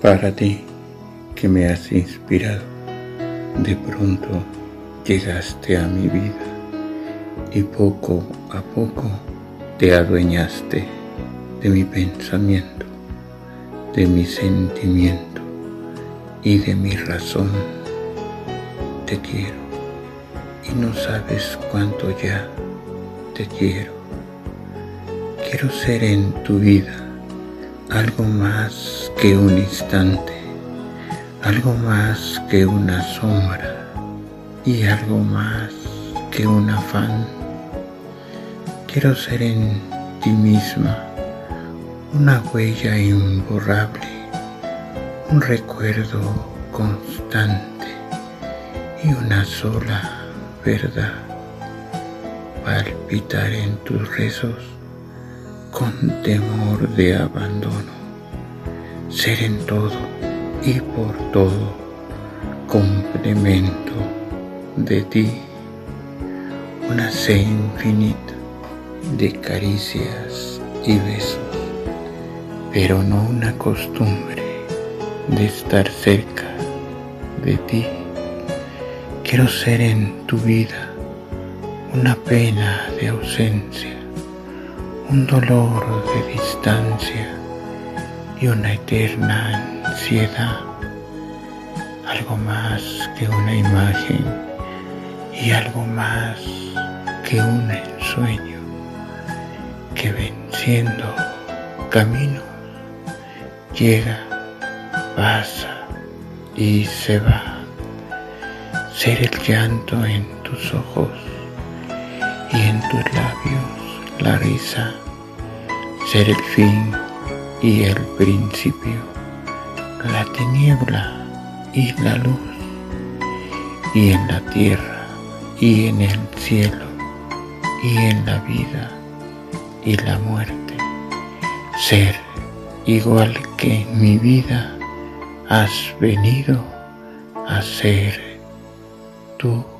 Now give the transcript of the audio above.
para ti que me has inspirado. De pronto llegaste a mi vida y poco a poco te adueñaste de mi pensamiento, de mi sentimiento y de mi razón. Te quiero y no sabes cuánto ya te quiero. Quiero ser en tu vida algo más que un instante, algo más que una sombra y algo más que un afán. Quiero ser en ti misma una huella imborrable, un recuerdo constante y una sola verdad palpitar en tus rezos con temor de abandono, ser en todo y por todo complemento de ti, una sed infinita de caricias y besos, pero no una costumbre de estar cerca de ti. Quiero ser en tu vida una pena de ausencia un dolor de distancia y una eterna ansiedad, algo más que una imagen y algo más que un ensueño que venciendo caminos llega, pasa y se va. Ser el llanto en tus ojos y en tus labios la risa, ser el fin y el principio, la tiniebla y la luz, y en la tierra y en el cielo, y en la vida y la muerte, ser igual que en mi vida has venido a ser tú.